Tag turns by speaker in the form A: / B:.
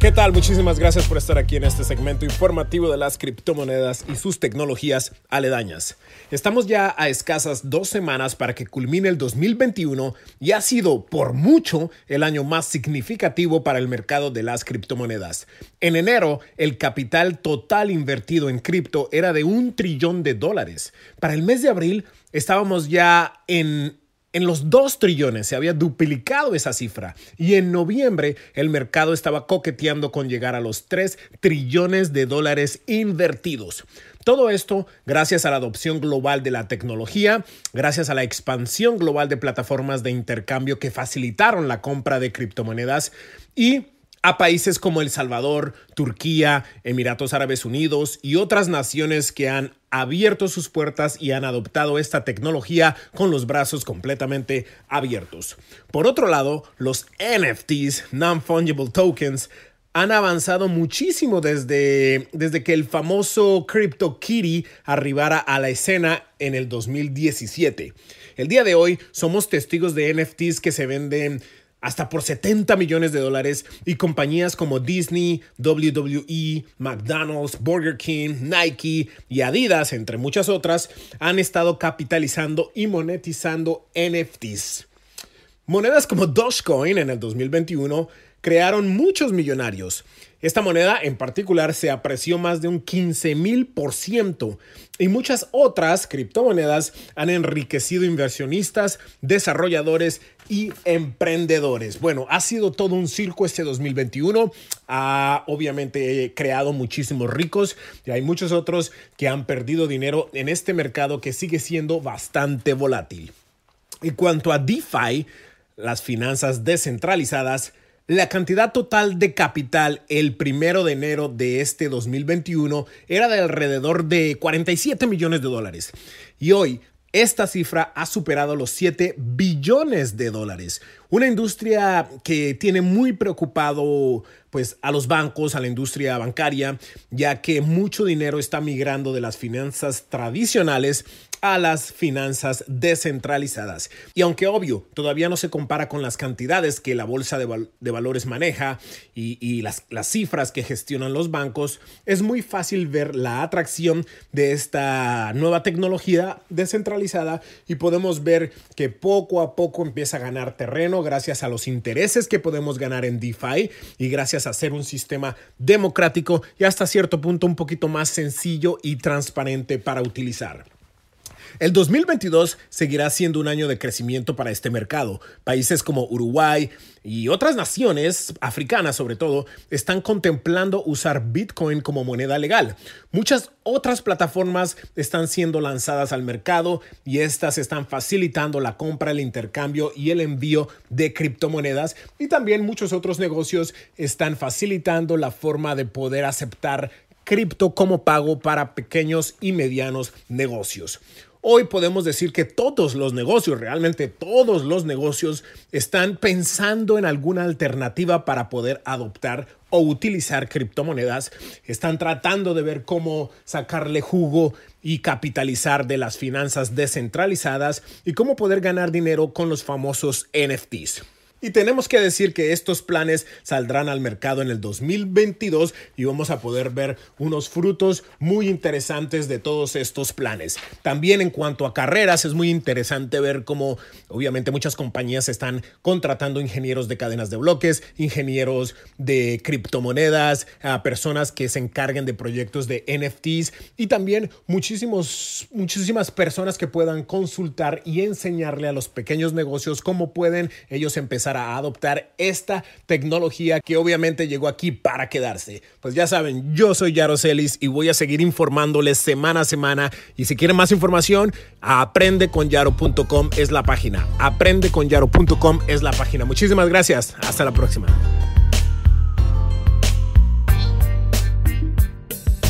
A: ¿Qué tal? Muchísimas gracias por estar aquí en este segmento informativo de las criptomonedas y sus tecnologías aledañas. Estamos ya a escasas dos semanas para que culmine el 2021 y ha sido por mucho el año más significativo para el mercado de las criptomonedas. En enero, el capital total invertido en cripto era de un trillón de dólares. Para el mes de abril, estábamos ya en en los 2 trillones se había duplicado esa cifra y en noviembre el mercado estaba coqueteando con llegar a los 3 trillones de dólares invertidos. Todo esto gracias a la adopción global de la tecnología, gracias a la expansión global de plataformas de intercambio que facilitaron la compra de criptomonedas y a países como El Salvador, Turquía, Emiratos Árabes Unidos y otras naciones que han abierto sus puertas y han adoptado esta tecnología con los brazos completamente abiertos. Por otro lado, los NFTs, Non-Fungible Tokens, han avanzado muchísimo desde, desde que el famoso CryptoKitty arribara a la escena en el 2017. El día de hoy somos testigos de NFTs que se venden hasta por 70 millones de dólares y compañías como Disney, WWE, McDonald's, Burger King, Nike y Adidas, entre muchas otras, han estado capitalizando y monetizando NFTs. Monedas como Dogecoin en el 2021 crearon muchos millonarios. Esta moneda en particular se apreció más de un 15 mil por ciento y muchas otras criptomonedas han enriquecido inversionistas, desarrolladores y emprendedores. Bueno, ha sido todo un circo este 2021. Ha obviamente creado muchísimos ricos y hay muchos otros que han perdido dinero en este mercado que sigue siendo bastante volátil. En cuanto a DeFi, las finanzas descentralizadas, la cantidad total de capital el primero de enero de este 2021 era de alrededor de 47 millones de dólares. Y hoy esta cifra ha superado los 7 billones de dólares. Una industria que tiene muy preocupado pues a los bancos, a la industria bancaria, ya que mucho dinero está migrando de las finanzas tradicionales a las finanzas descentralizadas. Y aunque obvio, todavía no se compara con las cantidades que la bolsa de, valores maneja y, las, las cifras que gestionan los bancos, es muy fácil ver la atracción de esta nueva tecnología descentralizada y podemos ver que poco a poco empieza a ganar terreno gracias a los intereses que podemos ganar en DeFi y gracias hacer un sistema democrático y hasta cierto punto un poquito más sencillo y transparente para utilizar. El 2022 seguirá siendo un año de crecimiento para este mercado. Países como Uruguay y otras naciones, africanas sobre todo, están contemplando usar Bitcoin como moneda legal. Muchas otras plataformas están siendo lanzadas al mercado y estas están facilitando la compra, el intercambio y el envío de criptomonedas y también muchos otros negocios están facilitando la forma de poder aceptar cripto como pago para pequeños y medianos negocios. Hoy podemos decir que todos los negocios, realmente todos los negocios, están pensando en alguna alternativa para poder adoptar o utilizar criptomonedas. Están tratando de ver cómo sacarle jugo y capitalizar de las finanzas descentralizadas y cómo poder ganar dinero con los famosos NFTs. Y tenemos que decir que estos planes saldrán al mercado en el 2022 y vamos a poder ver unos frutos muy interesantes de todos estos planes. También en cuanto a carreras, es muy interesante ver cómo obviamente muchas compañías están contratando ingenieros de cadenas de bloques, ingenieros de criptomonedas, a personas que se encarguen de proyectos de NFTs y también muchísimos, muchísimas personas que puedan consultar y enseñarle a los pequeños negocios cómo pueden ellos empezar a adoptar esta tecnología que obviamente llegó aquí para quedarse. Pues ya saben, yo soy Yaro Celis y voy a seguir informándoles semana a semana. Y si quieren más información, aprendeconyaro.com es la página. Aprendeconyaro.com es la página. Muchísimas gracias. Hasta la próxima.